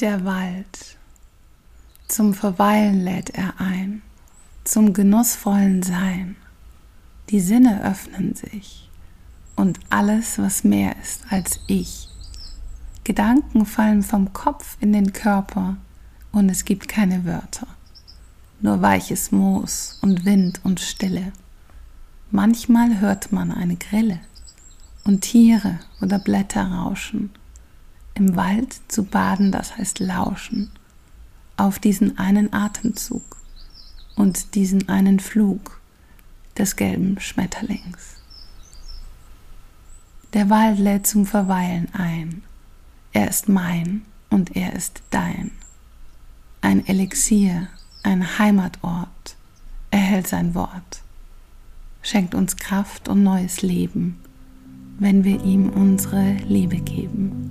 Der Wald. Zum Verweilen lädt er ein, zum genussvollen Sein. Die Sinne öffnen sich und alles, was mehr ist als ich. Gedanken fallen vom Kopf in den Körper und es gibt keine Wörter, nur weiches Moos und Wind und Stille. Manchmal hört man eine Grille und Tiere oder Blätter rauschen im Wald zu baden, das heißt lauschen, auf diesen einen Atemzug und diesen einen Flug des gelben Schmetterlings. Der Wald lädt zum Verweilen ein. Er ist mein und er ist dein. Ein Elixier, ein Heimatort, er hält sein Wort, schenkt uns Kraft und neues Leben, wenn wir ihm unsere Liebe geben.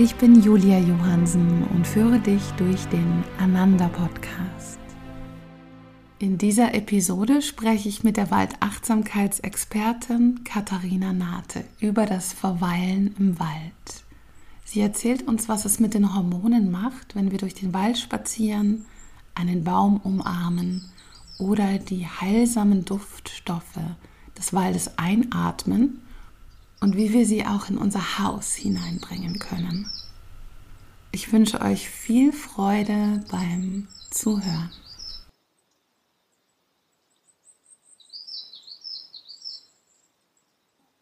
Ich bin Julia Johansen und führe dich durch den Ananda Podcast. In dieser Episode spreche ich mit der Waldachtsamkeitsexpertin Katharina Nate über das Verweilen im Wald. Sie erzählt uns, was es mit den Hormonen macht, wenn wir durch den Wald spazieren, einen Baum umarmen oder die heilsamen Duftstoffe des Waldes einatmen und wie wir sie auch in unser Haus hineinbringen können. Ich wünsche euch viel Freude beim Zuhören.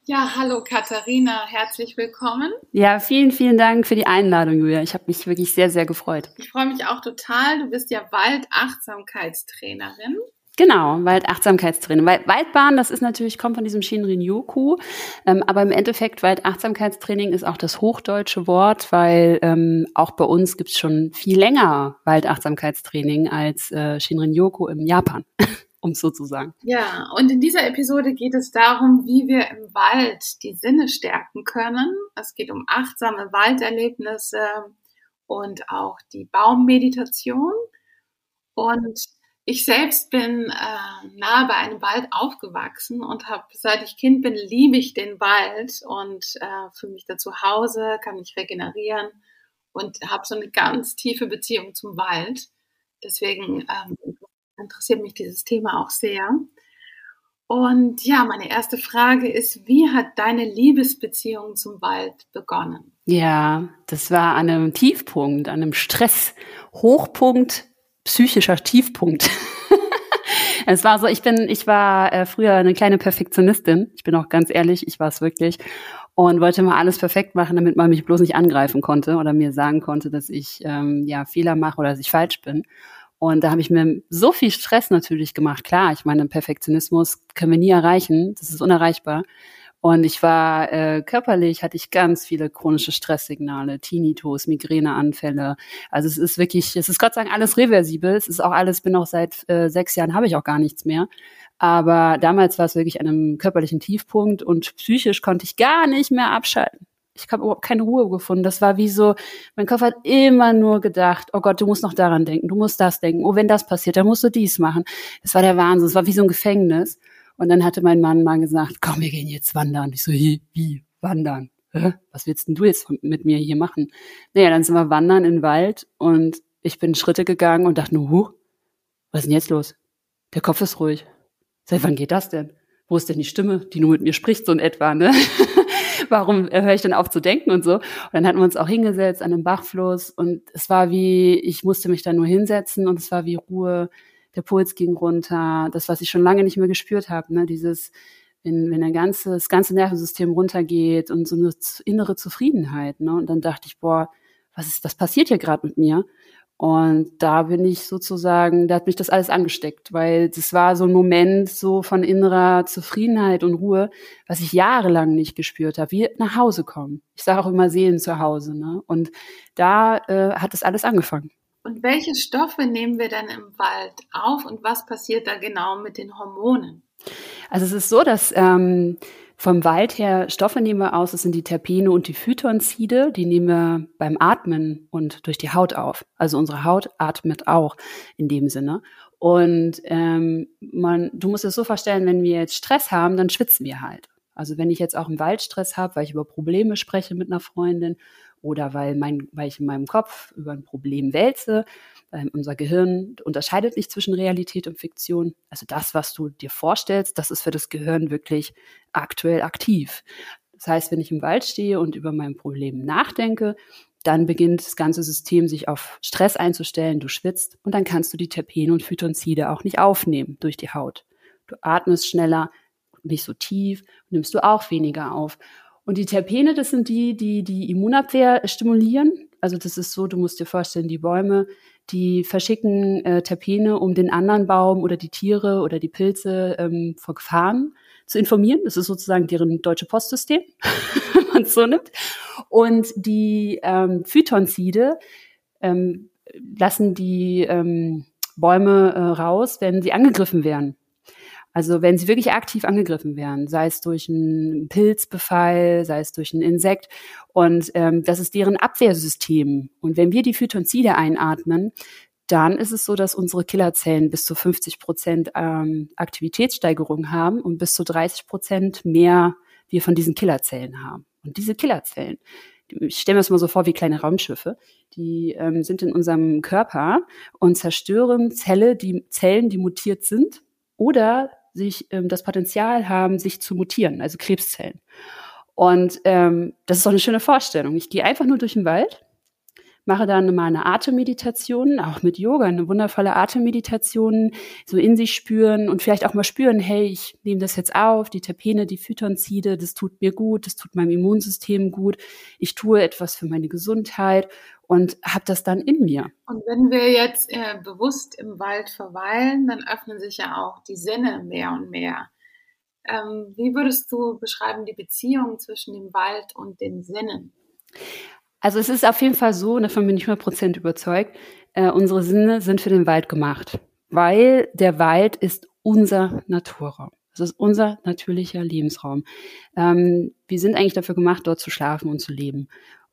Ja, hallo Katharina, herzlich willkommen. Ja, vielen, vielen Dank für die Einladung, Julia. Ich habe mich wirklich sehr, sehr gefreut. Ich freue mich auch total. Du bist ja Waldachtsamkeitstrainerin. Genau, Waldachtsamkeitstraining. Weil Waldbahn, das ist natürlich, kommt von diesem Shinrin-Yoku, ähm, aber im Endeffekt Waldachtsamkeitstraining ist auch das hochdeutsche Wort, weil ähm, auch bei uns gibt's schon viel länger Waldachtsamkeitstraining als äh, Shinrin-Yoku im Japan. um es so zu sagen. Ja, und in dieser Episode geht es darum, wie wir im Wald die Sinne stärken können. Es geht um achtsame Walderlebnisse und auch die Baummeditation. Und ich selbst bin äh, nahe bei einem Wald aufgewachsen und habe, seit ich Kind bin, liebe ich den Wald und äh, fühle mich da zu Hause, kann mich regenerieren und habe so eine ganz tiefe Beziehung zum Wald. Deswegen ähm, interessiert mich dieses Thema auch sehr. Und ja, meine erste Frage ist, wie hat deine Liebesbeziehung zum Wald begonnen? Ja, das war an einem Tiefpunkt, an einem Stress-Hochpunkt psychischer Tiefpunkt. es war so, ich bin, ich war äh, früher eine kleine Perfektionistin. Ich bin auch ganz ehrlich, ich war es wirklich und wollte mal alles perfekt machen, damit man mich bloß nicht angreifen konnte oder mir sagen konnte, dass ich ähm, ja Fehler mache oder dass ich falsch bin. Und da habe ich mir so viel Stress natürlich gemacht. Klar, ich meine, Perfektionismus können wir nie erreichen, das ist unerreichbar. Und ich war äh, körperlich, hatte ich ganz viele chronische Stresssignale, Tinnitus, Migräneanfälle. Also es ist wirklich, es ist Gott sei Dank alles reversibel. Es ist auch alles, bin auch seit äh, sechs Jahren, habe ich auch gar nichts mehr. Aber damals war es wirklich an einem körperlichen Tiefpunkt und psychisch konnte ich gar nicht mehr abschalten. Ich habe überhaupt keine Ruhe gefunden. Das war wie so, mein Kopf hat immer nur gedacht, oh Gott, du musst noch daran denken, du musst das denken. Oh, wenn das passiert, dann musst du dies machen. Es war der Wahnsinn. Es war wie so ein Gefängnis. Und dann hatte mein Mann mal gesagt, komm, wir gehen jetzt wandern. Ich so, wie, wie wandern? Hä? Was willst denn du jetzt mit mir hier machen? Naja, dann sind wir wandern in den Wald und ich bin Schritte gegangen und dachte nur, huh, was ist denn jetzt los? Der Kopf ist ruhig. Seit wann geht das denn? Wo ist denn die Stimme, die nur mit mir spricht, so in etwa, ne? Warum höre ich denn auf zu denken und so? Und dann hatten wir uns auch hingesetzt an einem Bachfluss und es war wie, ich musste mich da nur hinsetzen und es war wie Ruhe der Puls ging runter, das, was ich schon lange nicht mehr gespürt habe, ne, dieses, wenn, wenn der ganze, das ganze Nervensystem runtergeht und so eine innere Zufriedenheit, ne, und dann dachte ich, boah, was ist, was passiert hier gerade mit mir? Und da bin ich sozusagen, da hat mich das alles angesteckt, weil das war so ein Moment so von innerer Zufriedenheit und Ruhe, was ich jahrelang nicht gespürt habe, wie nach Hause kommen. Ich sage auch immer Seelen zu Hause. Ne? Und da äh, hat das alles angefangen. Und welche Stoffe nehmen wir dann im Wald auf und was passiert da genau mit den Hormonen? Also es ist so, dass ähm, vom Wald her Stoffe nehmen wir aus, das sind die Terpene und die Phytonzide, die nehmen wir beim Atmen und durch die Haut auf. Also unsere Haut atmet auch in dem Sinne. Und ähm, man, du musst es so vorstellen, wenn wir jetzt Stress haben, dann schwitzen wir halt. Also wenn ich jetzt auch einen Waldstress habe, weil ich über Probleme spreche mit einer Freundin oder weil, mein, weil ich in meinem Kopf über ein Problem wälze, ähm, unser Gehirn unterscheidet nicht zwischen Realität und Fiktion. Also das, was du dir vorstellst, das ist für das Gehirn wirklich aktuell aktiv. Das heißt, wenn ich im Wald stehe und über mein Problem nachdenke, dann beginnt das ganze System sich auf Stress einzustellen, du schwitzt und dann kannst du die Terpene und Phytonzide auch nicht aufnehmen durch die Haut. Du atmest schneller, nicht so tief, nimmst du auch weniger auf. Und die Terpene, das sind die, die die Immunabwehr stimulieren. Also das ist so, du musst dir vorstellen, die Bäume, die verschicken äh, Terpene, um den anderen Baum oder die Tiere oder die Pilze ähm, vor Gefahren zu informieren. Das ist sozusagen deren deutsche Postsystem, wenn man es so nimmt. Und die ähm, Phytonzide ähm, lassen die ähm, Bäume äh, raus, wenn sie angegriffen werden. Also wenn sie wirklich aktiv angegriffen werden, sei es durch einen Pilzbefall, sei es durch ein Insekt. Und ähm, das ist deren Abwehrsystem. Und wenn wir die Phytonzide einatmen, dann ist es so, dass unsere Killerzellen bis zu 50 Prozent ähm, Aktivitätssteigerung haben und bis zu 30 Prozent mehr wir von diesen Killerzellen haben. Und diese Killerzellen, ich stelle mir das mal so vor wie kleine Raumschiffe, die ähm, sind in unserem Körper und zerstören Zelle, die Zellen, die mutiert sind oder sich ähm, das Potenzial haben, sich zu mutieren, also Krebszellen. Und ähm, das ist doch eine schöne Vorstellung. Ich gehe einfach nur durch den Wald, mache dann mal eine Atemmeditation, auch mit Yoga, eine wundervolle Atemmeditation, so in sich spüren und vielleicht auch mal spüren, hey, ich nehme das jetzt auf, die Terpene, die Phytonzide, das tut mir gut, das tut meinem Immunsystem gut, ich tue etwas für meine Gesundheit und habe das dann in mir. Und wenn wir jetzt äh, bewusst im Wald verweilen, dann öffnen sich ja auch die Sinne mehr und mehr. Ähm, wie würdest du beschreiben die Beziehung zwischen dem Wald und den Sinnen? Also es ist auf jeden Fall so, davon bin ich 100% überzeugt, äh, unsere Sinne sind für den Wald gemacht, weil der Wald ist unser Naturraum. Das ist unser natürlicher Lebensraum. Ähm, wir sind eigentlich dafür gemacht, dort zu schlafen und zu leben.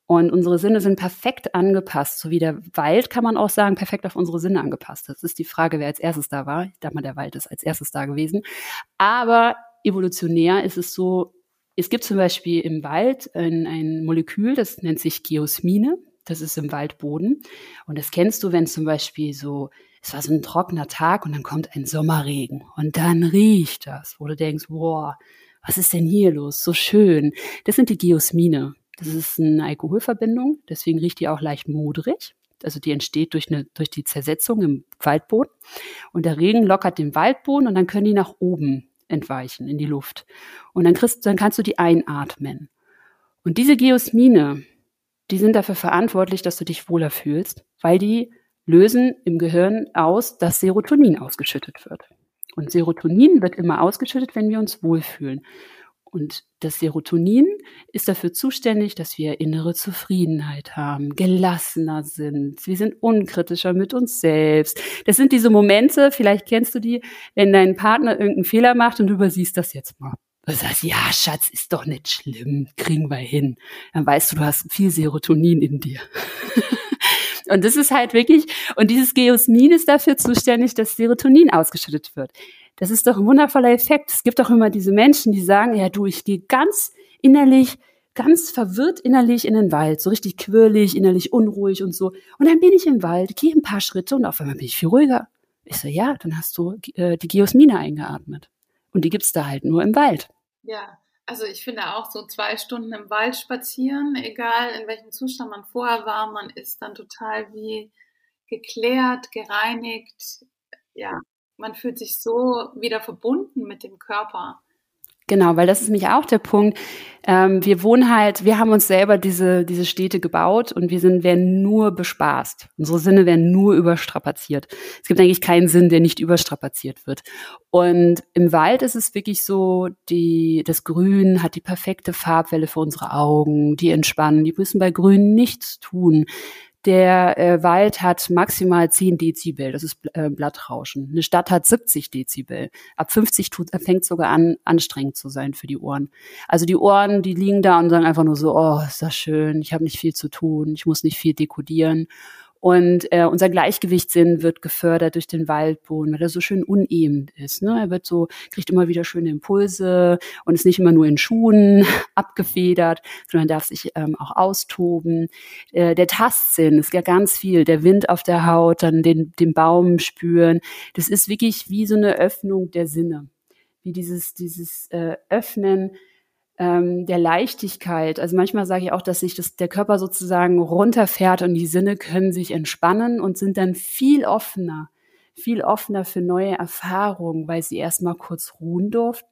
Und unsere Sinne sind perfekt angepasst, so wie der Wald, kann man auch sagen, perfekt auf unsere Sinne angepasst. Das ist die Frage, wer als erstes da war. Ich dachte mal, der Wald ist als erstes da gewesen. Aber evolutionär ist es so, es gibt zum Beispiel im Wald ein, ein Molekül, das nennt sich Geosmine. Das ist im Waldboden. Und das kennst du, wenn zum Beispiel so, es war so ein trockener Tag und dann kommt ein Sommerregen und dann riecht das, wo du denkst, boah, was ist denn hier los? So schön. Das sind die Geosmine. Das ist eine Alkoholverbindung, deswegen riecht die auch leicht modrig. Also die entsteht durch, eine, durch die Zersetzung im Waldboden. Und der Regen lockert den Waldboden und dann können die nach oben entweichen in die Luft. Und dann, kriegst, dann kannst du die einatmen. Und diese Geosmine, die sind dafür verantwortlich, dass du dich wohler fühlst, weil die lösen im Gehirn aus, dass Serotonin ausgeschüttet wird. Und Serotonin wird immer ausgeschüttet, wenn wir uns wohlfühlen. Und das Serotonin ist dafür zuständig, dass wir innere Zufriedenheit haben, gelassener sind. Wir sind unkritischer mit uns selbst. Das sind diese Momente, vielleicht kennst du die, wenn dein Partner irgendeinen Fehler macht und du übersiehst das jetzt mal. Du sagst, ja, Schatz, ist doch nicht schlimm, kriegen wir hin. Dann weißt du, du hast viel Serotonin in dir. und das ist halt wirklich, und dieses Geosmin ist dafür zuständig, dass Serotonin ausgeschüttet wird. Das ist doch ein wundervoller Effekt. Es gibt auch immer diese Menschen, die sagen, ja du, ich gehe ganz innerlich, ganz verwirrt innerlich in den Wald, so richtig quirlig, innerlich unruhig und so. Und dann bin ich im Wald, gehe ein paar Schritte und auf einmal bin ich viel ruhiger. Ich so, ja, dann hast du äh, die Geosmine eingeatmet. Und die gibt's da halt nur im Wald. Ja, also ich finde auch so zwei Stunden im Wald spazieren, egal in welchem Zustand man vorher war, man ist dann total wie geklärt, gereinigt. Ja, man fühlt sich so wieder verbunden mit dem Körper. Genau, weil das ist nämlich auch der Punkt. Ähm, wir wohnen halt, wir haben uns selber diese, diese Städte gebaut und wir sind, werden nur bespaßt. Unsere Sinne werden nur überstrapaziert. Es gibt eigentlich keinen Sinn, der nicht überstrapaziert wird. Und im Wald ist es wirklich so, die, das Grün hat die perfekte Farbwelle für unsere Augen, die entspannen, die müssen bei Grün nichts tun. Der äh, Wald hat maximal 10 Dezibel, das ist äh, Blattrauschen. Eine Stadt hat 70 Dezibel. Ab 50 tut, fängt sogar an, anstrengend zu sein für die Ohren. Also die Ohren, die liegen da und sagen einfach nur so, oh, ist das schön, ich habe nicht viel zu tun, ich muss nicht viel dekodieren. Und äh, unser Gleichgewichtssinn wird gefördert durch den Waldboden, weil er so schön uneben ist. Ne? Er wird so, kriegt immer wieder schöne Impulse und ist nicht immer nur in Schuhen abgefedert, sondern darf sich ähm, auch austoben. Äh, der Tastsinn ist ja ganz viel. Der Wind auf der Haut, dann den, den Baum spüren. Das ist wirklich wie so eine Öffnung der Sinne. Wie dieses, dieses äh, Öffnen ähm, der Leichtigkeit. Also manchmal sage ich auch, dass sich das, der Körper sozusagen runterfährt und die Sinne können sich entspannen und sind dann viel offener, viel offener für neue Erfahrungen, weil sie erstmal kurz ruhen durften.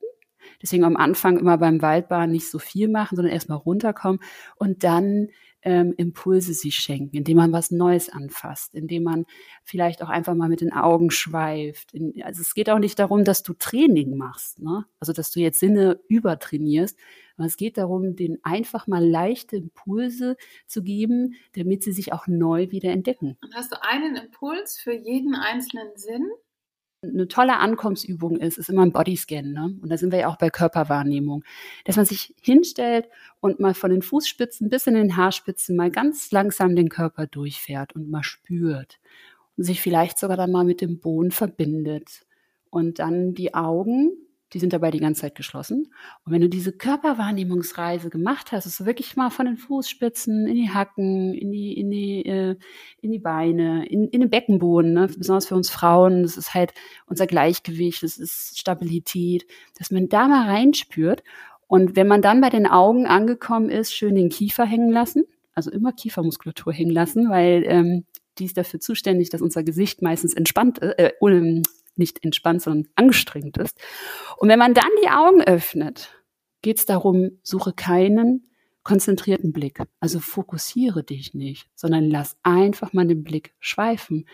Deswegen am Anfang immer beim Waldbahn nicht so viel machen, sondern erstmal runterkommen und dann ähm, Impulse sich schenken, indem man was Neues anfasst, indem man vielleicht auch einfach mal mit den Augen schweift. In, also es geht auch nicht darum, dass du Training machst, ne? also dass du jetzt Sinne übertrainierst, aber es geht darum, denen einfach mal leichte Impulse zu geben, damit sie sich auch neu wieder entdecken. Und hast du einen Impuls für jeden einzelnen Sinn? Eine tolle Ankommensübung ist, ist immer ein Bodyscan. Ne? Und da sind wir ja auch bei Körperwahrnehmung. Dass man sich hinstellt und mal von den Fußspitzen bis in den Haarspitzen mal ganz langsam den Körper durchfährt und mal spürt. Und sich vielleicht sogar dann mal mit dem Boden verbindet. Und dann die Augen die sind dabei die ganze Zeit geschlossen. Und wenn du diese Körperwahrnehmungsreise gemacht hast, also wirklich mal von den Fußspitzen in die Hacken, in die, in die, äh, in die Beine, in, in den Beckenboden, ne? besonders für uns Frauen, das ist halt unser Gleichgewicht, das ist Stabilität, dass man da mal reinspürt. Und wenn man dann bei den Augen angekommen ist, schön den Kiefer hängen lassen, also immer Kiefermuskulatur hängen lassen, weil ähm, die ist dafür zuständig, dass unser Gesicht meistens entspannt, äh, nicht entspannt, sondern angestrengt ist. Und wenn man dann die Augen öffnet, geht es darum, suche keinen konzentrierten Blick. Also fokussiere dich nicht, sondern lass einfach mal den Blick schweifen.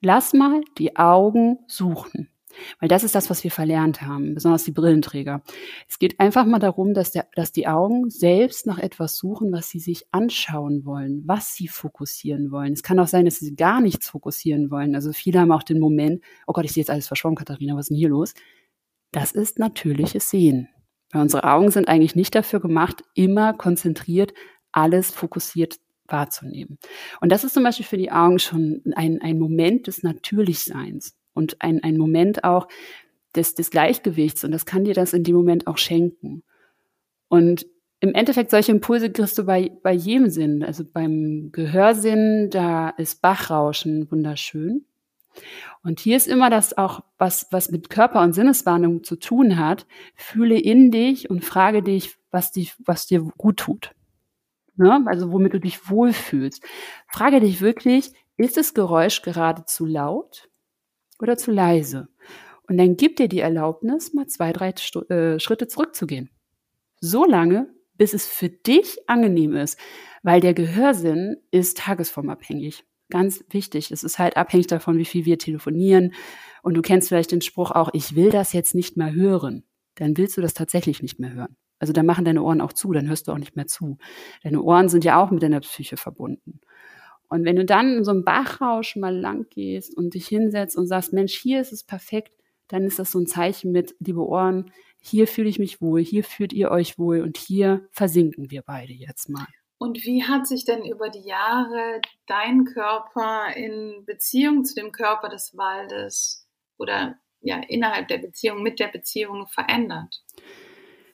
Lass mal die Augen suchen. Weil das ist das, was wir verlernt haben, besonders die Brillenträger. Es geht einfach mal darum, dass, der, dass die Augen selbst nach etwas suchen, was sie sich anschauen wollen, was sie fokussieren wollen. Es kann auch sein, dass sie gar nichts fokussieren wollen. Also viele haben auch den Moment, oh Gott, ich sehe jetzt alles verschwommen, Katharina, was ist denn hier los? Das ist natürliches Sehen. Weil unsere Augen sind eigentlich nicht dafür gemacht, immer konzentriert alles fokussiert wahrzunehmen. Und das ist zum Beispiel für die Augen schon ein, ein Moment des Natürlichseins und ein, ein Moment auch des, des Gleichgewichts und das kann dir das in dem Moment auch schenken. Und im Endeffekt solche Impulse kriegst du bei, bei jedem Sinn. Also beim Gehörsinn, da ist Bachrauschen wunderschön. Und hier ist immer das auch, was, was mit Körper- und Sinneswahrnehmung zu tun hat. Fühle in dich und frage dich, was, dich, was dir gut tut. Ne? Also womit du dich wohlfühlst. Frage dich wirklich, ist das Geräusch gerade zu laut? Oder zu leise. Und dann gib dir die Erlaubnis, mal zwei, drei äh, Schritte zurückzugehen. So lange, bis es für dich angenehm ist, weil der Gehörsinn ist tagesformabhängig. Ganz wichtig. Es ist halt abhängig davon, wie viel wir telefonieren. Und du kennst vielleicht den Spruch auch, ich will das jetzt nicht mehr hören. Dann willst du das tatsächlich nicht mehr hören. Also dann machen deine Ohren auch zu, dann hörst du auch nicht mehr zu. Deine Ohren sind ja auch mit deiner Psyche verbunden. Und wenn du dann in so einem Bachrausch mal lang gehst und dich hinsetzt und sagst, Mensch, hier ist es perfekt, dann ist das so ein Zeichen mit, liebe Ohren, hier fühle ich mich wohl, hier fühlt ihr euch wohl und hier versinken wir beide jetzt mal. Und wie hat sich denn über die Jahre dein Körper in Beziehung zu dem Körper des Waldes oder ja innerhalb der Beziehung mit der Beziehung verändert?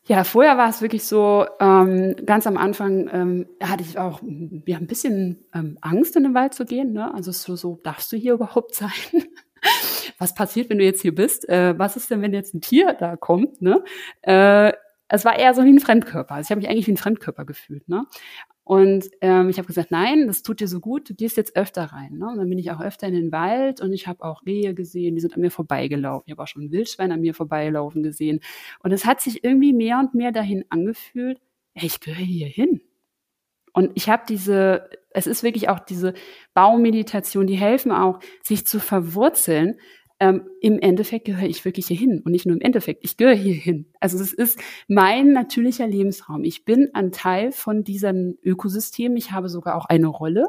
Ja, vorher war es wirklich so, ähm, ganz am Anfang ähm, hatte ich auch ja, ein bisschen ähm, Angst, in den Wald zu gehen. Ne? Also so, so, darfst du hier überhaupt sein? was passiert, wenn du jetzt hier bist? Äh, was ist denn, wenn jetzt ein Tier da kommt? Ne? Äh, es war eher so wie ein Fremdkörper. Also ich habe mich eigentlich wie ein Fremdkörper gefühlt. Ne? Und ähm, ich habe gesagt, nein, das tut dir so gut, du gehst jetzt öfter rein. Ne? Und dann bin ich auch öfter in den Wald und ich habe auch Rehe gesehen, die sind an mir vorbeigelaufen. Ich habe auch schon Wildschwein an mir vorbeilaufen gesehen. Und es hat sich irgendwie mehr und mehr dahin angefühlt, ey, ich gehöre hier hin. Und ich habe diese, es ist wirklich auch diese Baumeditation, die helfen auch, sich zu verwurzeln ähm, im Endeffekt gehöre ich wirklich hier hin und nicht nur im Endeffekt, ich gehöre hier hin. Also es ist mein natürlicher Lebensraum. Ich bin ein Teil von diesem Ökosystem. Ich habe sogar auch eine Rolle.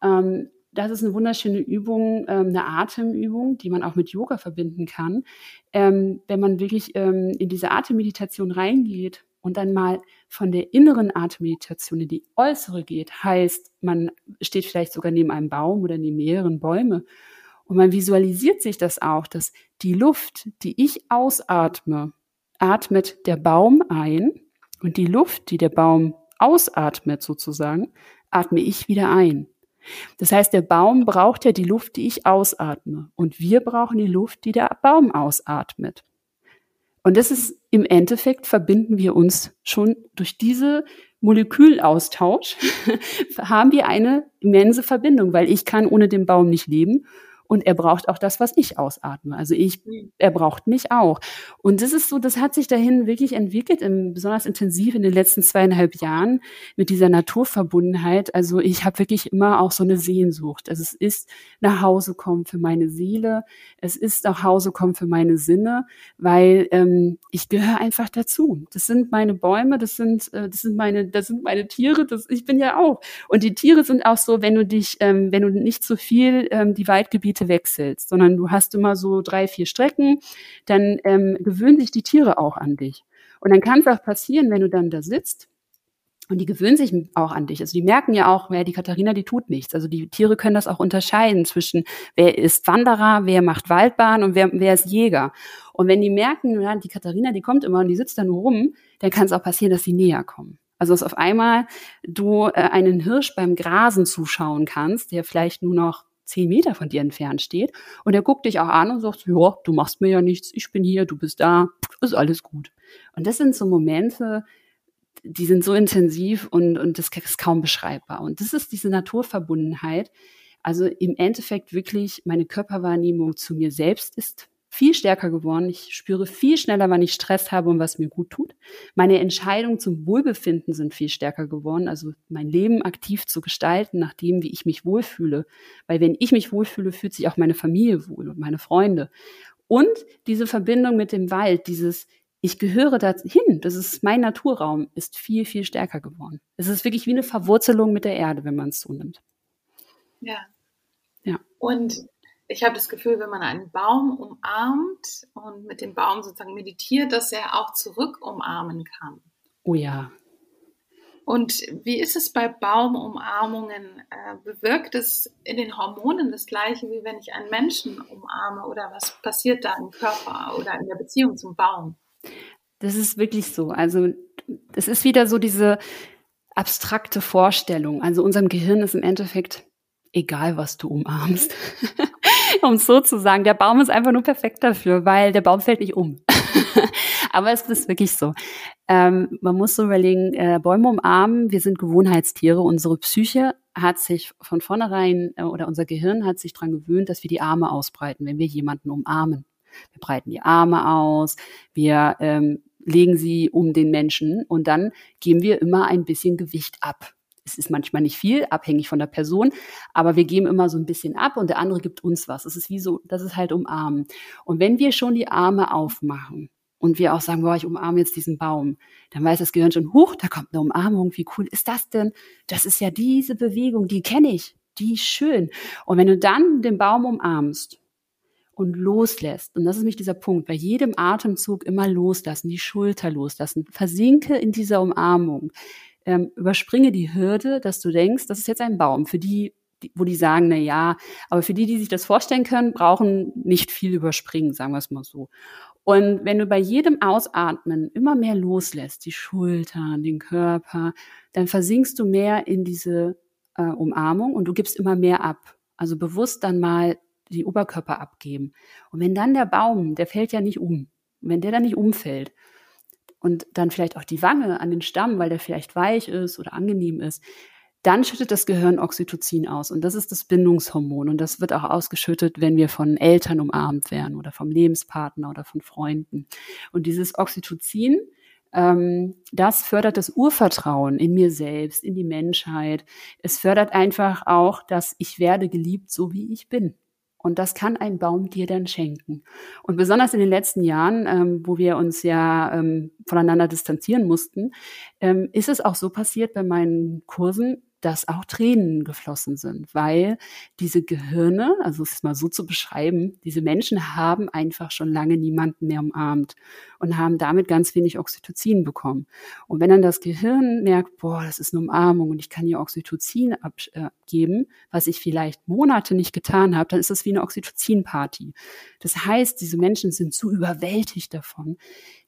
Ähm, das ist eine wunderschöne Übung, ähm, eine Atemübung, die man auch mit Yoga verbinden kann. Ähm, wenn man wirklich ähm, in diese Atemmeditation reingeht und dann mal von der inneren Atemmeditation in die äußere geht, heißt, man steht vielleicht sogar neben einem Baum oder neben mehreren Bäume und man visualisiert sich das auch, dass die Luft, die ich ausatme, atmet der Baum ein und die Luft, die der Baum ausatmet sozusagen, atme ich wieder ein. Das heißt, der Baum braucht ja die Luft, die ich ausatme und wir brauchen die Luft, die der Baum ausatmet. Und das ist im Endeffekt verbinden wir uns schon durch diese Molekülaustausch haben wir eine immense Verbindung, weil ich kann ohne den Baum nicht leben und er braucht auch das, was ich ausatme. Also ich, er braucht mich auch. Und das ist so, das hat sich dahin wirklich entwickelt, im, besonders intensiv in den letzten zweieinhalb Jahren mit dieser Naturverbundenheit. Also ich habe wirklich immer auch so eine Sehnsucht. Also es ist nach Hause kommen für meine Seele, es ist nach Hause kommen für meine Sinne, weil ähm, ich gehöre einfach dazu. Das sind meine Bäume, das sind, äh, das sind meine, das sind meine Tiere, das, ich bin ja auch. Und die Tiere sind auch so, wenn du dich, ähm, wenn du nicht so viel ähm, die Waldgebiete Gebiete wechselst, sondern du hast immer so drei, vier Strecken, dann ähm, gewöhnen sich die Tiere auch an dich. Und dann kann es auch passieren, wenn du dann da sitzt, und die gewöhnen sich auch an dich. Also die merken ja auch, wer die Katharina, die tut nichts. Also die Tiere können das auch unterscheiden zwischen, wer ist Wanderer, wer macht Waldbahn und wer, wer ist Jäger. Und wenn die merken, ja, die Katharina, die kommt immer und die sitzt da nur rum, dann kann es auch passieren, dass sie näher kommen. Also dass auf einmal du äh, einen Hirsch beim Grasen zuschauen kannst, der vielleicht nur noch zehn Meter von dir entfernt steht. Und er guckt dich auch an und sagt, ja, du machst mir ja nichts, ich bin hier, du bist da, ist alles gut. Und das sind so Momente, die sind so intensiv und, und das ist kaum beschreibbar. Und das ist diese Naturverbundenheit. Also im Endeffekt wirklich meine Körperwahrnehmung zu mir selbst ist viel stärker geworden. Ich spüre viel schneller, wann ich Stress habe und was mir gut tut. Meine Entscheidungen zum Wohlbefinden sind viel stärker geworden. Also mein Leben aktiv zu gestalten, nach dem, wie ich mich wohlfühle. Weil wenn ich mich wohlfühle, fühlt sich auch meine Familie wohl und meine Freunde. Und diese Verbindung mit dem Wald, dieses ich gehöre dahin, das ist mein Naturraum, ist viel, viel stärker geworden. Es ist wirklich wie eine Verwurzelung mit der Erde, wenn man es so nimmt. Ja. Ja. Und ich habe das Gefühl, wenn man einen Baum umarmt und mit dem Baum sozusagen meditiert, dass er auch zurück umarmen kann. Oh ja. Und wie ist es bei Baumumarmungen? Äh, bewirkt es in den Hormonen das gleiche, wie wenn ich einen Menschen umarme? Oder was passiert da im Körper oder in der Beziehung zum Baum? Das ist wirklich so. Also das ist wieder so diese abstrakte Vorstellung. Also unserem Gehirn ist im Endeffekt egal, was du umarmst. um es so zu sagen. Der Baum ist einfach nur perfekt dafür, weil der Baum fällt nicht um. Aber es ist wirklich so. Ähm, man muss so überlegen, äh, Bäume umarmen, wir sind Gewohnheitstiere. Unsere Psyche hat sich von vornherein äh, oder unser Gehirn hat sich daran gewöhnt, dass wir die Arme ausbreiten, wenn wir jemanden umarmen. Wir breiten die Arme aus, wir ähm, legen sie um den Menschen und dann geben wir immer ein bisschen Gewicht ab es ist manchmal nicht viel, abhängig von der Person, aber wir geben immer so ein bisschen ab und der andere gibt uns was. Es ist wie so, das ist halt umarmen. Und wenn wir schon die Arme aufmachen und wir auch sagen, boah, ich umarme jetzt diesen Baum, dann weiß das Gehirn schon, huch, da kommt eine Umarmung, wie cool ist das denn? Das ist ja diese Bewegung, die kenne ich, die ist schön. Und wenn du dann den Baum umarmst, und loslässt. Und das ist nämlich dieser Punkt. Bei jedem Atemzug immer loslassen, die Schulter loslassen. Versinke in dieser Umarmung ähm, überspringe die Hürde, dass du denkst, das ist jetzt ein Baum. Für die, die wo die sagen, na ja, aber für die, die sich das vorstellen können, brauchen nicht viel überspringen, sagen wir es mal so. Und wenn du bei jedem Ausatmen immer mehr loslässt, die Schultern, den Körper, dann versinkst du mehr in diese äh, Umarmung und du gibst immer mehr ab. Also bewusst dann mal die Oberkörper abgeben. Und wenn dann der Baum, der fällt ja nicht um, wenn der dann nicht umfällt, und dann vielleicht auch die Wange an den Stamm, weil der vielleicht weich ist oder angenehm ist, dann schüttet das Gehirn Oxytocin aus. Und das ist das Bindungshormon. Und das wird auch ausgeschüttet, wenn wir von Eltern umarmt werden oder vom Lebenspartner oder von Freunden. Und dieses Oxytocin, ähm, das fördert das Urvertrauen in mir selbst, in die Menschheit. Es fördert einfach auch, dass ich werde geliebt, so wie ich bin. Und das kann ein Baum dir dann schenken. Und besonders in den letzten Jahren, ähm, wo wir uns ja ähm, voneinander distanzieren mussten, ähm, ist es auch so passiert bei meinen Kursen, dass auch Tränen geflossen sind, weil diese Gehirne, also es ist mal so zu beschreiben, diese Menschen haben einfach schon lange niemanden mehr umarmt und haben damit ganz wenig Oxytocin bekommen. Und wenn dann das Gehirn merkt, boah, das ist eine Umarmung und ich kann hier Oxytocin abgeben, was ich vielleicht Monate nicht getan habe, dann ist das wie eine Oxytocin-Party. Das heißt, diese Menschen sind zu überwältigt davon,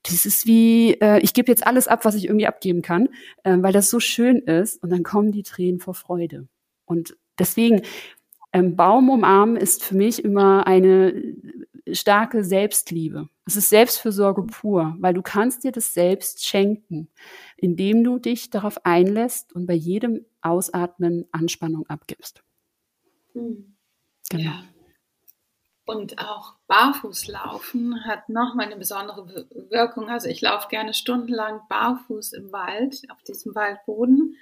das ist wie, äh, ich gebe jetzt alles ab, was ich irgendwie abgeben kann, äh, weil das so schön ist und dann kommen die Tränen vor Freude. Und deswegen, ähm, Baum umarmen ist für mich immer eine starke Selbstliebe. Es ist Selbstfürsorge pur, weil du kannst dir das selbst schenken, indem du dich darauf einlässt und bei jedem Ausatmen Anspannung abgibst. Mhm. Genau. Ja. Und auch Barfußlaufen hat nochmal eine besondere Wirkung. Also ich laufe gerne stundenlang barfuß im Wald, auf diesem Waldboden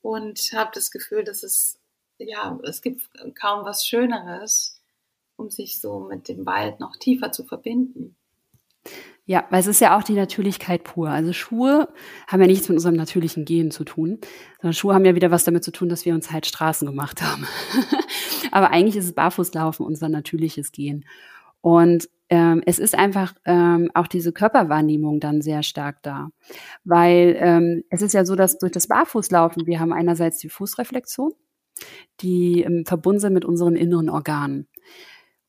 und habe das Gefühl, dass es, ja, es gibt kaum was Schöneres, um sich so mit dem Wald noch tiefer zu verbinden. Ja, weil es ist ja auch die Natürlichkeit pur. Also Schuhe haben ja nichts mit unserem natürlichen Gehen zu tun, sondern Schuhe haben ja wieder was damit zu tun, dass wir uns halt Straßen gemacht haben. Aber eigentlich ist es Barfußlaufen unser natürliches Gehen. Und ähm, es ist einfach ähm, auch diese Körperwahrnehmung dann sehr stark da. Weil ähm, es ist ja so, dass durch das Barfußlaufen, wir haben einerseits die Fußreflexion, die ähm, verbunden sind mit unseren inneren Organen.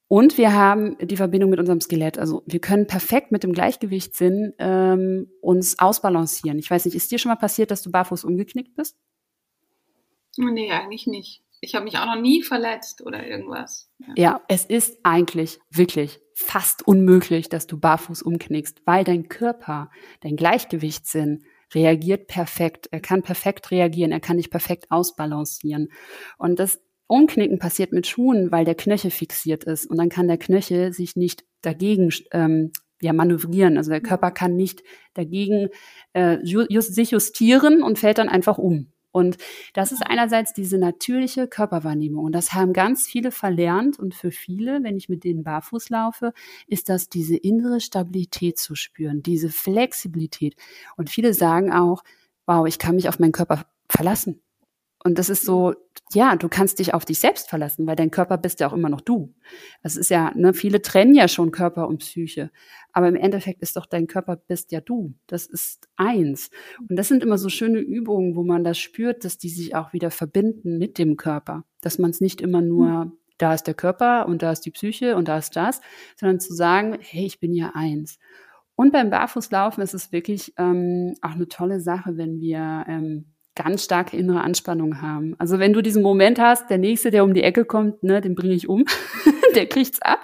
Und wir haben die Verbindung mit unserem Skelett. Also wir können perfekt mit dem Gleichgewichtssinn ähm, uns ausbalancieren. Ich weiß nicht, ist dir schon mal passiert, dass du barfuß umgeknickt bist? Nee, eigentlich nicht. Ich habe mich auch noch nie verletzt oder irgendwas. Ja. ja, es ist eigentlich wirklich fast unmöglich, dass du barfuß umknickst, weil dein Körper, dein Gleichgewichtssinn reagiert perfekt. Er kann perfekt reagieren, er kann dich perfekt ausbalancieren. Und das Umknicken passiert mit Schuhen, weil der Knöchel fixiert ist und dann kann der Knöchel sich nicht dagegen ähm, ja, manövrieren. Also der Körper kann nicht dagegen äh, just, sich justieren und fällt dann einfach um. Und das ist einerseits diese natürliche Körperwahrnehmung. Und das haben ganz viele verlernt. Und für viele, wenn ich mit denen barfuß laufe, ist das diese innere Stabilität zu spüren, diese Flexibilität. Und viele sagen auch, wow, ich kann mich auf meinen Körper verlassen. Und das ist so, ja, du kannst dich auf dich selbst verlassen, weil dein Körper bist ja auch immer noch du. Es ist ja, ne, viele trennen ja schon Körper und Psyche. Aber im Endeffekt ist doch dein Körper bist ja du. Das ist eins. Und das sind immer so schöne Übungen, wo man das spürt, dass die sich auch wieder verbinden mit dem Körper. Dass man es nicht immer nur, da ist der Körper und da ist die Psyche und da ist das, sondern zu sagen, hey, ich bin ja eins. Und beim Barfußlaufen ist es wirklich ähm, auch eine tolle Sache, wenn wir ähm, ganz starke innere Anspannung haben. Also wenn du diesen Moment hast, der nächste, der um die Ecke kommt, ne, den bringe ich um, der kriegt's ab,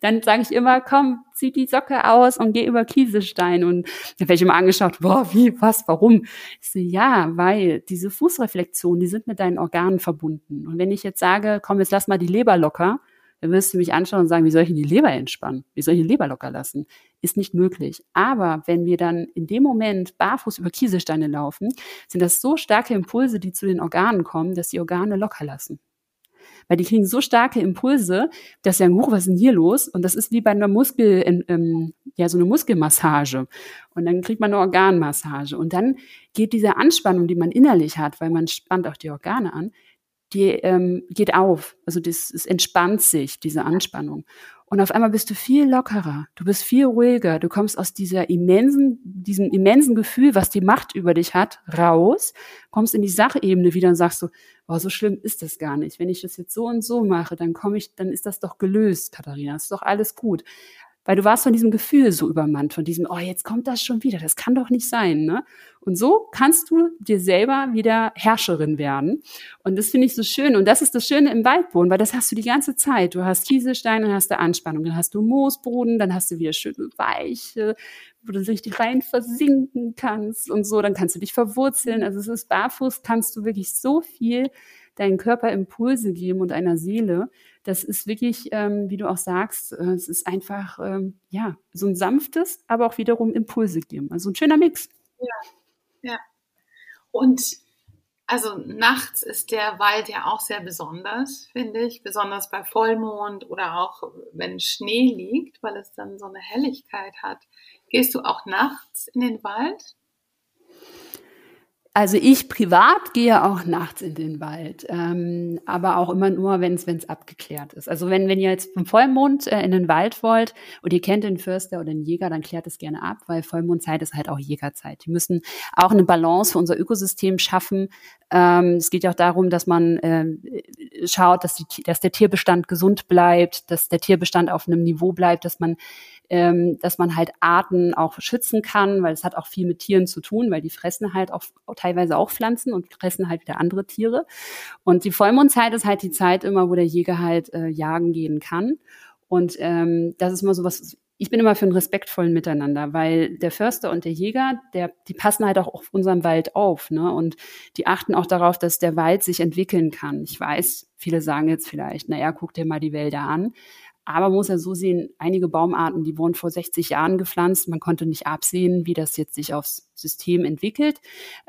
dann sage ich immer, komm, zieh die Socke aus und geh über Kieselstein. Und dann werde ich immer angeschaut, boah, wie, was, warum? Ich so, ja, weil diese Fußreflexionen, die sind mit deinen Organen verbunden. Und wenn ich jetzt sage, komm, jetzt lass mal die Leber locker, dann wirst du mich anschauen und sagen, wie soll ich denn die Leber entspannen? Wie soll ich die Leber locker lassen? Ist nicht möglich. Aber wenn wir dann in dem Moment barfuß über Kieselsteine laufen, sind das so starke Impulse, die zu den Organen kommen, dass die Organe locker lassen. Weil die kriegen so starke Impulse, dass sie sagen, huch, was ist denn hier los? Und das ist wie bei einer Muskel, ähm, ja, so eine Muskelmassage. Und dann kriegt man eine Organmassage. Und dann geht diese Anspannung, die man innerlich hat, weil man spannt auch die Organe an, die ähm, geht auf. Also das, es entspannt sich, diese Anspannung. Und auf einmal bist du viel lockerer, du bist viel ruhiger, du kommst aus dieser immensen, diesem immensen Gefühl, was die Macht über dich hat, raus, kommst in die Sachebene wieder und sagst so, oh, so schlimm ist das gar nicht. Wenn ich das jetzt so und so mache, dann komme ich, dann ist das doch gelöst, Katharina, ist doch alles gut weil du warst von diesem Gefühl so übermannt, von diesem, oh, jetzt kommt das schon wieder, das kann doch nicht sein, ne? Und so kannst du dir selber wieder Herrscherin werden. Und das finde ich so schön. Und das ist das Schöne im Waldboden, weil das hast du die ganze Zeit. Du hast Kieselsteine, dann hast du Anspannung, dann hast du Moosboden, dann hast du wieder schöne weiche wo du richtig rein versinken kannst und so, dann kannst du dich verwurzeln. Also es ist barfuß, kannst du wirklich so viel deinen Körper Impulse geben und einer Seele. Das ist wirklich, ähm, wie du auch sagst, äh, es ist einfach, ähm, ja, so ein sanftes, aber auch wiederum Impulse geben. Also ein schöner Mix. Ja, ja. Und also nachts ist der Wald ja auch sehr besonders, finde ich, besonders bei Vollmond oder auch wenn Schnee liegt, weil es dann so eine Helligkeit hat. Gehst du auch nachts in den Wald? Also ich privat gehe auch nachts in den Wald, ähm, aber auch immer nur, wenn es abgeklärt ist. Also wenn, wenn ihr jetzt vom Vollmond äh, in den Wald wollt und ihr kennt den Förster oder den Jäger, dann klärt es gerne ab, weil Vollmondzeit ist halt auch Jägerzeit. Die müssen auch eine Balance für unser Ökosystem schaffen. Ähm, es geht ja auch darum, dass man äh, schaut, dass, die, dass der Tierbestand gesund bleibt, dass der Tierbestand auf einem Niveau bleibt, dass man ähm, dass man halt Arten auch schützen kann, weil es hat auch viel mit Tieren zu tun, weil die fressen halt auch teilweise auch Pflanzen und fressen halt wieder andere Tiere. Und die Vollmondzeit ist halt die Zeit immer, wo der Jäger halt äh, jagen gehen kann. Und ähm, das ist immer so was, ich bin immer für einen respektvollen Miteinander, weil der Förster und der Jäger, der, die passen halt auch auf unserem Wald auf, ne? Und die achten auch darauf, dass der Wald sich entwickeln kann. Ich weiß, viele sagen jetzt vielleicht, naja, guck dir mal die Wälder an. Aber man muss ja so sehen, einige Baumarten, die wurden vor 60 Jahren gepflanzt. Man konnte nicht absehen, wie das jetzt sich aufs System entwickelt.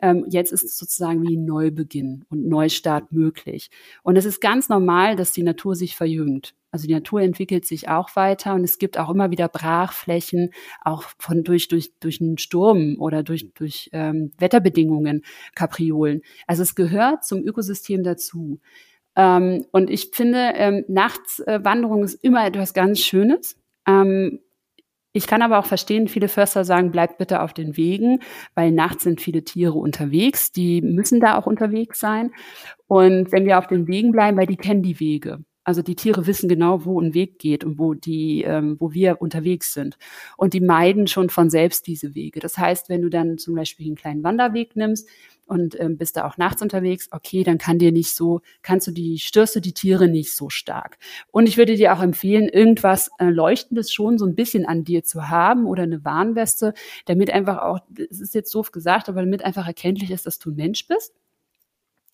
Ähm, jetzt ist es sozusagen wie ein Neubeginn und Neustart möglich. Und es ist ganz normal, dass die Natur sich verjüngt. Also die Natur entwickelt sich auch weiter und es gibt auch immer wieder Brachflächen, auch von durch durch durch einen Sturm oder durch durch ähm, Wetterbedingungen, Kapriolen. Also es gehört zum Ökosystem dazu. Ähm, und ich finde, ähm, Nachtswanderung äh, ist immer etwas ganz Schönes. Ähm, ich kann aber auch verstehen, viele Förster sagen, bleibt bitte auf den Wegen, weil nachts sind viele Tiere unterwegs, die müssen da auch unterwegs sein. Und wenn wir auf den Wegen bleiben, weil die kennen die Wege. Also die Tiere wissen genau, wo ein Weg geht und wo die, ähm, wo wir unterwegs sind. Und die meiden schon von selbst diese Wege. Das heißt, wenn du dann zum Beispiel einen kleinen Wanderweg nimmst, und ähm, bist da auch nachts unterwegs, okay, dann kann dir nicht so, kannst du die, störst du die Tiere nicht so stark. Und ich würde dir auch empfehlen, irgendwas äh, Leuchtendes schon so ein bisschen an dir zu haben oder eine Warnweste, damit einfach auch, es ist jetzt doof gesagt, aber damit einfach erkenntlich ist, dass du ein Mensch bist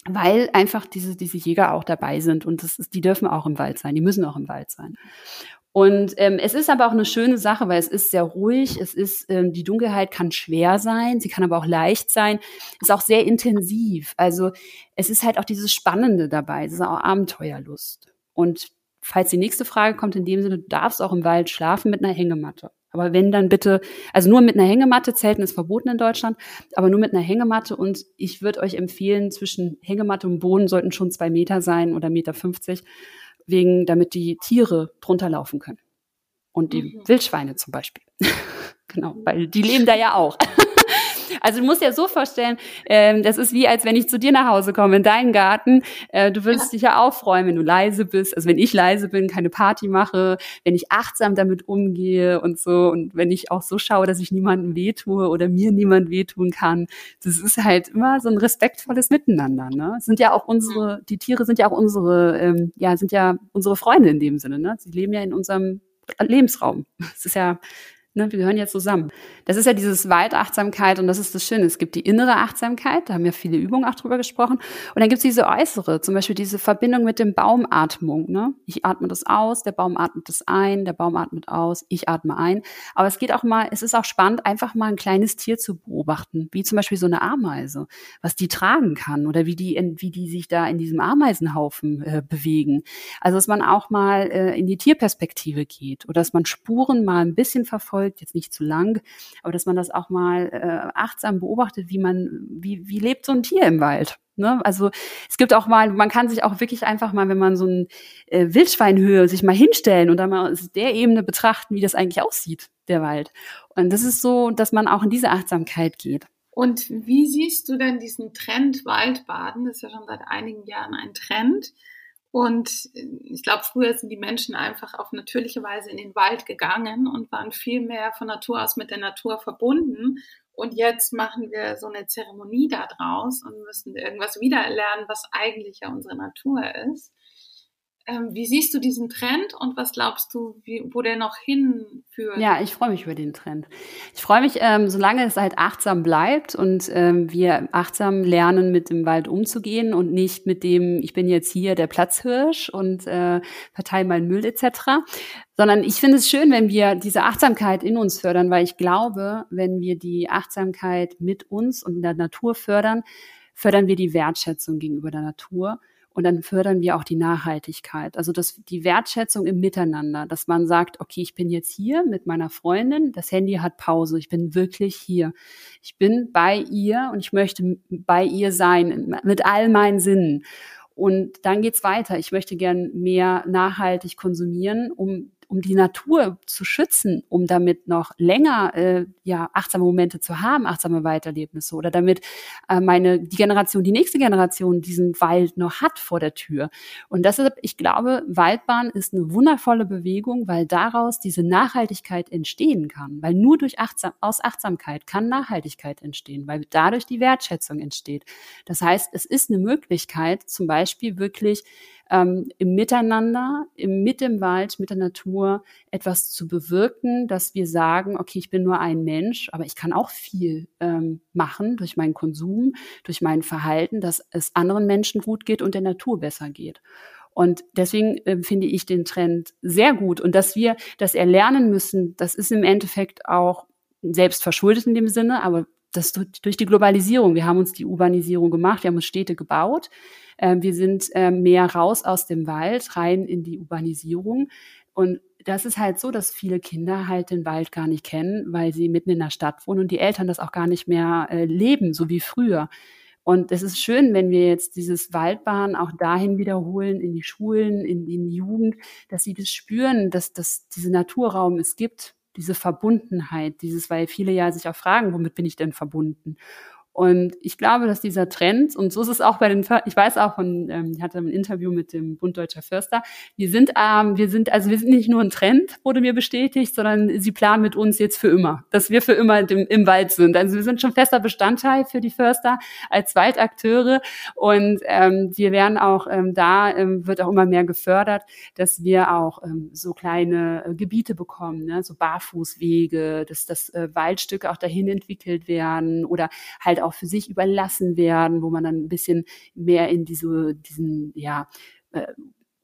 weil einfach diese, diese Jäger auch dabei sind und das ist, die dürfen auch im Wald sein, die müssen auch im Wald sein. Und ähm, es ist aber auch eine schöne Sache, weil es ist sehr ruhig. Es ist ähm, die Dunkelheit kann schwer sein, sie kann aber auch leicht sein. Ist auch sehr intensiv. Also es ist halt auch dieses Spannende dabei. Es ist auch Abenteuerlust. Und falls die nächste Frage kommt, in dem Sinne, du darfst auch im Wald schlafen mit einer Hängematte. Aber wenn dann bitte, also nur mit einer Hängematte, Zelten ist verboten in Deutschland, aber nur mit einer Hängematte und ich würde euch empfehlen, zwischen Hängematte und Boden sollten schon zwei Meter sein oder Meter fünfzig wegen, damit die Tiere drunter laufen können. Und die mhm. Wildschweine zum Beispiel. genau, weil die leben da ja auch. Also du musst dir so vorstellen, ähm, das ist wie, als wenn ich zu dir nach Hause komme, in deinen Garten. Äh, du würdest ja. dich ja auch freuen, wenn du leise bist. Also wenn ich leise bin, keine Party mache, wenn ich achtsam damit umgehe und so. Und wenn ich auch so schaue, dass ich niemandem wehtue oder mir niemand wehtun kann. Das ist halt immer so ein respektvolles Miteinander. Ne? sind ja auch unsere, die Tiere sind ja auch unsere, ähm, ja, sind ja unsere Freunde in dem Sinne. Ne? Sie leben ja in unserem Lebensraum. Es ist ja Ne, wir gehören ja zusammen. Das ist ja dieses Waldachtsamkeit und das ist das Schöne. Es gibt die innere Achtsamkeit, da haben wir viele Übungen auch drüber gesprochen. Und dann gibt es diese äußere, zum Beispiel diese Verbindung mit dem Baumatmung. Ne? Ich atme das aus, der Baum atmet das ein, der Baum atmet aus, ich atme ein. Aber es geht auch mal, es ist auch spannend, einfach mal ein kleines Tier zu beobachten, wie zum Beispiel so eine Ameise, was die tragen kann oder wie die, wie die sich da in diesem Ameisenhaufen äh, bewegen. Also dass man auch mal äh, in die Tierperspektive geht oder dass man Spuren mal ein bisschen verfolgt, jetzt nicht zu lang, aber dass man das auch mal äh, achtsam beobachtet, wie man, wie, wie lebt so ein Tier im Wald. Ne? Also es gibt auch mal, man kann sich auch wirklich einfach mal, wenn man so ein äh, Wildschweinhöhe sich mal hinstellen und dann mal aus der Ebene betrachten, wie das eigentlich aussieht, der Wald. Und das ist so, dass man auch in diese Achtsamkeit geht. Und wie siehst du denn diesen Trend Waldbaden? Das ist ja schon seit einigen Jahren ein Trend. Und ich glaube, früher sind die Menschen einfach auf natürliche Weise in den Wald gegangen und waren viel mehr von Natur aus mit der Natur verbunden. Und jetzt machen wir so eine Zeremonie da draus und müssen irgendwas wiedererlernen, was eigentlich ja unsere Natur ist. Ähm, wie siehst du diesen Trend und was glaubst du, wie, wo der noch hinführt? Ja, ich freue mich über den Trend. Ich freue mich, ähm, solange es halt achtsam bleibt und ähm, wir achtsam lernen, mit dem Wald umzugehen und nicht mit dem, ich bin jetzt hier der Platzhirsch und äh, verteile meinen Müll etc. Sondern ich finde es schön, wenn wir diese Achtsamkeit in uns fördern, weil ich glaube, wenn wir die Achtsamkeit mit uns und in der Natur fördern, fördern wir die Wertschätzung gegenüber der Natur und dann fördern wir auch die Nachhaltigkeit. Also das, die Wertschätzung im Miteinander, dass man sagt, okay, ich bin jetzt hier mit meiner Freundin, das Handy hat Pause, ich bin wirklich hier. Ich bin bei ihr und ich möchte bei ihr sein, mit all meinen Sinnen. Und dann geht's weiter. Ich möchte gern mehr nachhaltig konsumieren, um um die Natur zu schützen, um damit noch länger äh, ja achtsame Momente zu haben, achtsame Walderlebnisse oder damit äh, meine die Generation, die nächste Generation diesen Wald noch hat vor der Tür. Und deshalb, ich glaube, Waldbahn ist eine wundervolle Bewegung, weil daraus diese Nachhaltigkeit entstehen kann, weil nur durch Achtsam aus Achtsamkeit kann Nachhaltigkeit entstehen, weil dadurch die Wertschätzung entsteht. Das heißt, es ist eine Möglichkeit, zum Beispiel wirklich ähm, im Miteinander, im, mit dem Wald, mit der Natur etwas zu bewirken, dass wir sagen, okay, ich bin nur ein Mensch, aber ich kann auch viel ähm, machen durch meinen Konsum, durch mein Verhalten, dass es anderen Menschen gut geht und der Natur besser geht. Und deswegen äh, finde ich den Trend sehr gut. Und dass wir das erlernen müssen, das ist im Endeffekt auch selbst verschuldet in dem Sinne, aber das durch die Globalisierung. Wir haben uns die Urbanisierung gemacht, wir haben uns Städte gebaut. Ähm, wir sind ähm, mehr raus aus dem Wald, rein in die Urbanisierung. Und das ist halt so, dass viele Kinder halt den Wald gar nicht kennen, weil sie mitten in der Stadt wohnen und die Eltern das auch gar nicht mehr äh, leben, so wie früher. Und es ist schön, wenn wir jetzt dieses Waldbahn auch dahin wiederholen, in die Schulen, in, in die Jugend, dass sie das spüren, dass, dass diese Naturraum es gibt, diese Verbundenheit, dieses, weil viele ja sich auch fragen, womit bin ich denn verbunden? Und ich glaube, dass dieser Trend, und so ist es auch bei den, ich weiß auch von, ähm, ich hatte ein Interview mit dem Bund Deutscher Förster, wir sind, ähm, wir sind, also wir sind nicht nur ein Trend, wurde mir bestätigt, sondern sie planen mit uns jetzt für immer, dass wir für immer im, im Wald sind. Also wir sind schon fester Bestandteil für die Förster als Waldakteure und ähm, wir werden auch ähm, da, ähm, wird auch immer mehr gefördert, dass wir auch ähm, so kleine äh, Gebiete bekommen, ne? so Barfußwege, dass das äh, Waldstücke auch dahin entwickelt werden oder halt auch für sich überlassen werden, wo man dann ein bisschen mehr in diese, diesen, ja, äh,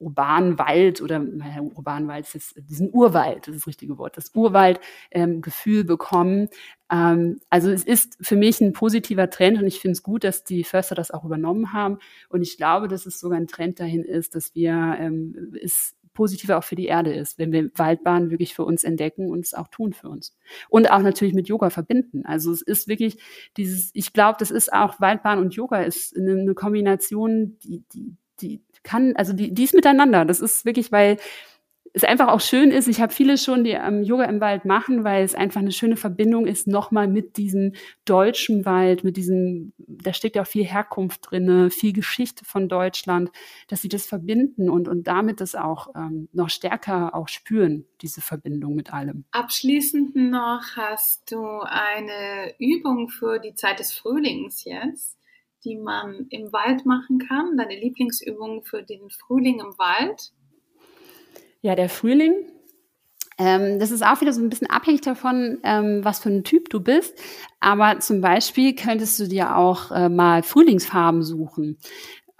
urbanen Wald oder naja, urbanen Wald ist diesen Urwald, das ist das richtige Wort, das Urwald-Gefühl ähm, bekommen. Ähm, also es ist für mich ein positiver Trend und ich finde es gut, dass die Förster das auch übernommen haben. Und ich glaube, dass es sogar ein Trend dahin ist, dass wir ähm, es positiver auch für die Erde ist, wenn wir Waldbahnen wirklich für uns entdecken und es auch tun für uns. Und auch natürlich mit Yoga verbinden. Also es ist wirklich dieses, ich glaube, das ist auch Waldbahn und Yoga ist eine, eine Kombination, die, die, die kann, also die, die ist miteinander. Das ist wirklich, weil es einfach auch schön ist. Ich habe viele schon, die ähm, Yoga im Wald machen, weil es einfach eine schöne Verbindung ist, nochmal mit diesem deutschen Wald, mit diesem, da steckt ja auch viel Herkunft drinne, viel Geschichte von Deutschland, dass sie das verbinden und, und damit das auch ähm, noch stärker auch spüren, diese Verbindung mit allem. Abschließend noch hast du eine Übung für die Zeit des Frühlings jetzt, die man im Wald machen kann, deine Lieblingsübung für den Frühling im Wald. Ja, der Frühling. Ähm, das ist auch wieder so ein bisschen abhängig davon, ähm, was für ein Typ du bist. Aber zum Beispiel könntest du dir auch äh, mal Frühlingsfarben suchen.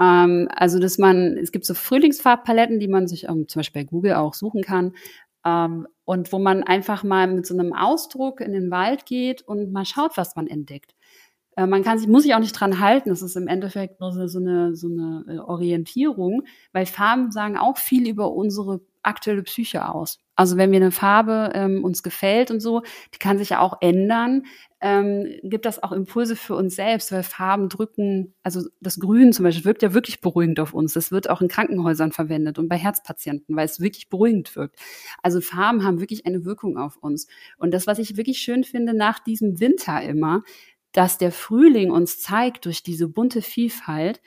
Ähm, also, dass man, es gibt so Frühlingsfarbpaletten, die man sich ähm, zum Beispiel bei Google auch suchen kann. Ähm, und wo man einfach mal mit so einem Ausdruck in den Wald geht und mal schaut, was man entdeckt. Äh, man kann sich, muss sich auch nicht dran halten. Das ist im Endeffekt nur so eine, so eine äh, Orientierung, weil Farben sagen auch viel über unsere aktuelle Psyche aus. Also wenn wir eine Farbe ähm, uns gefällt und so, die kann sich ja auch ändern, ähm, gibt das auch Impulse für uns selbst, weil Farben drücken, also das Grün zum Beispiel wirkt ja wirklich beruhigend auf uns. Das wird auch in Krankenhäusern verwendet und bei Herzpatienten, weil es wirklich beruhigend wirkt. Also Farben haben wirklich eine Wirkung auf uns. Und das, was ich wirklich schön finde nach diesem Winter immer, dass der Frühling uns zeigt durch diese bunte Vielfalt,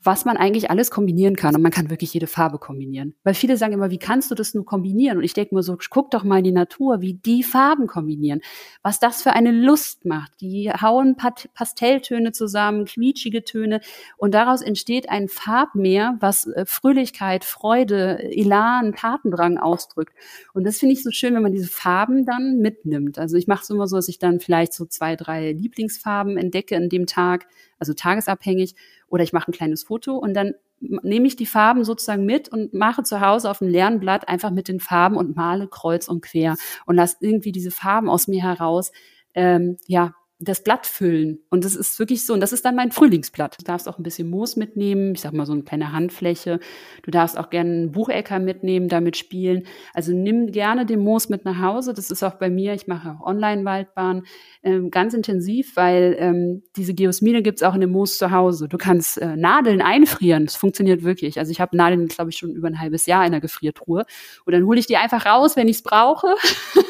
was man eigentlich alles kombinieren kann. Und man kann wirklich jede Farbe kombinieren. Weil viele sagen immer, wie kannst du das nur kombinieren? Und ich denke mir so, guck doch mal in die Natur, wie die Farben kombinieren. Was das für eine Lust macht. Die hauen Pastelltöne zusammen, quietschige Töne. Und daraus entsteht ein Farbmeer, was äh, Fröhlichkeit, Freude, Elan, Tatendrang ausdrückt. Und das finde ich so schön, wenn man diese Farben dann mitnimmt. Also ich mache es immer so, dass ich dann vielleicht so zwei, drei Lieblingsfarben entdecke in dem Tag, also tagesabhängig oder ich mache ein kleines Foto und dann nehme ich die Farben sozusagen mit und mache zu Hause auf dem leeren Blatt einfach mit den Farben und male kreuz und quer. Und lasse irgendwie diese Farben aus mir heraus ähm, ja das Blatt füllen. Und das ist wirklich so. Und das ist dann mein Frühlingsblatt. Du darfst auch ein bisschen Moos mitnehmen. Ich sag mal so eine kleine Handfläche. Du darfst auch gerne einen Buchecker mitnehmen, damit spielen. Also nimm gerne den Moos mit nach Hause. Das ist auch bei mir. Ich mache auch Online-Waldbahn ähm, ganz intensiv, weil ähm, diese Geosmine gibt's auch in dem Moos zu Hause. Du kannst äh, Nadeln einfrieren. Das funktioniert wirklich. Also ich habe Nadeln, glaube ich, schon über ein halbes Jahr in der Gefriertruhe. Und dann hole ich die einfach raus, wenn ich's brauche.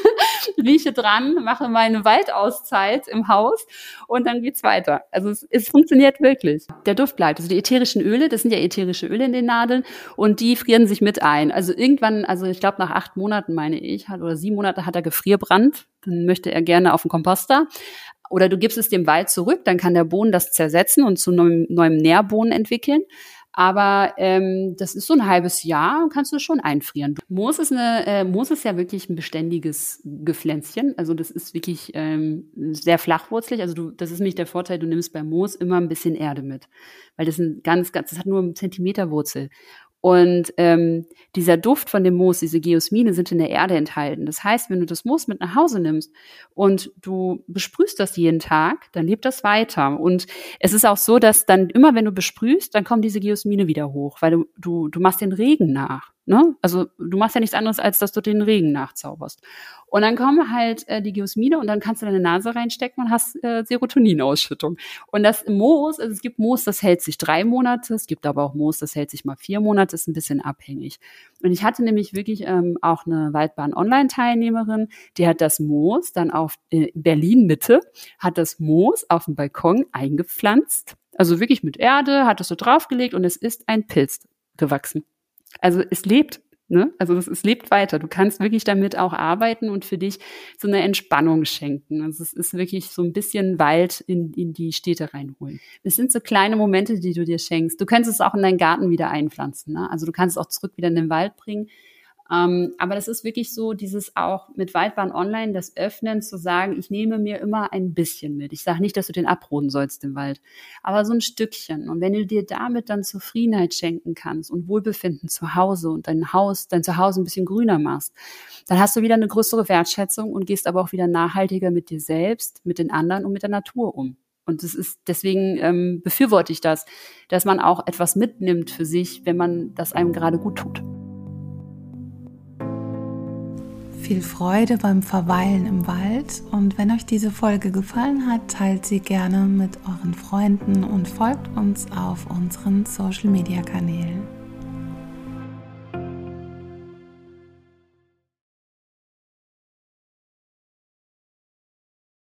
rieche dran, mache meine Waldauszeit im Haus und dann geht's weiter. Also es, es funktioniert wirklich. Der Duft bleibt. Also die ätherischen Öle, das sind ja ätherische Öle in den Nadeln und die frieren sich mit ein. Also irgendwann, also ich glaube nach acht Monaten meine ich, oder sieben Monate hat er Gefrierbrand. Dann möchte er gerne auf den Komposter. Oder du gibst es dem Wald zurück, dann kann der Boden das zersetzen und zu neuem, neuem Nährboden entwickeln. Aber ähm, das ist so ein halbes Jahr, kannst du schon einfrieren. Moos ist, eine, äh, Moos ist ja wirklich ein beständiges Gepflänzchen. Also das ist wirklich ähm, sehr flachwurzlig. Also du, das ist nicht der Vorteil, du nimmst bei Moos immer ein bisschen Erde mit. Weil das ein ganz, ganz, das hat nur einen Zentimeter Wurzel. Und ähm, dieser Duft von dem Moos, diese Geosmine sind in der Erde enthalten. Das heißt, wenn du das Moos mit nach Hause nimmst und du besprühst das jeden Tag, dann lebt das weiter. Und es ist auch so, dass dann immer, wenn du besprühst, dann kommen diese Geosmine wieder hoch, weil du, du, du machst den Regen nach. Ne? Also du machst ja nichts anderes, als dass du den Regen nachzauberst. Und dann kommen halt äh, die Geosmine und dann kannst du deine Nase reinstecken und hast äh, Serotoninausschüttung. Und das Moos, also es gibt Moos, das hält sich drei Monate, es gibt aber auch Moos, das hält sich mal vier Monate, ist ein bisschen abhängig. Und ich hatte nämlich wirklich ähm, auch eine Waldbahn-Online-Teilnehmerin, die hat das Moos dann auf äh, Berlin-Mitte, hat das Moos auf dem Balkon eingepflanzt. Also wirklich mit Erde, hat es so draufgelegt und es ist ein Pilz gewachsen. Also es lebt, ne? Also es, es lebt weiter. Du kannst wirklich damit auch arbeiten und für dich so eine Entspannung schenken. Also es ist wirklich so ein bisschen Wald in, in die Städte reinholen. Es sind so kleine Momente, die du dir schenkst. Du kannst es auch in deinen Garten wieder einpflanzen. Ne? Also du kannst es auch zurück wieder in den Wald bringen. Ähm, aber das ist wirklich so, dieses auch mit Waldbahn Online, das Öffnen, zu sagen, ich nehme mir immer ein bisschen mit. Ich sage nicht, dass du den abroden sollst im Wald, aber so ein Stückchen. Und wenn du dir damit dann Zufriedenheit schenken kannst und Wohlbefinden zu Hause und dein Haus, dein Zuhause ein bisschen grüner machst, dann hast du wieder eine größere Wertschätzung und gehst aber auch wieder nachhaltiger mit dir selbst, mit den anderen und mit der Natur um. Und das ist deswegen ähm, befürworte ich das, dass man auch etwas mitnimmt für sich, wenn man das einem gerade gut tut. Viel Freude beim Verweilen im Wald und wenn euch diese Folge gefallen hat, teilt sie gerne mit euren Freunden und folgt uns auf unseren Social-Media-Kanälen.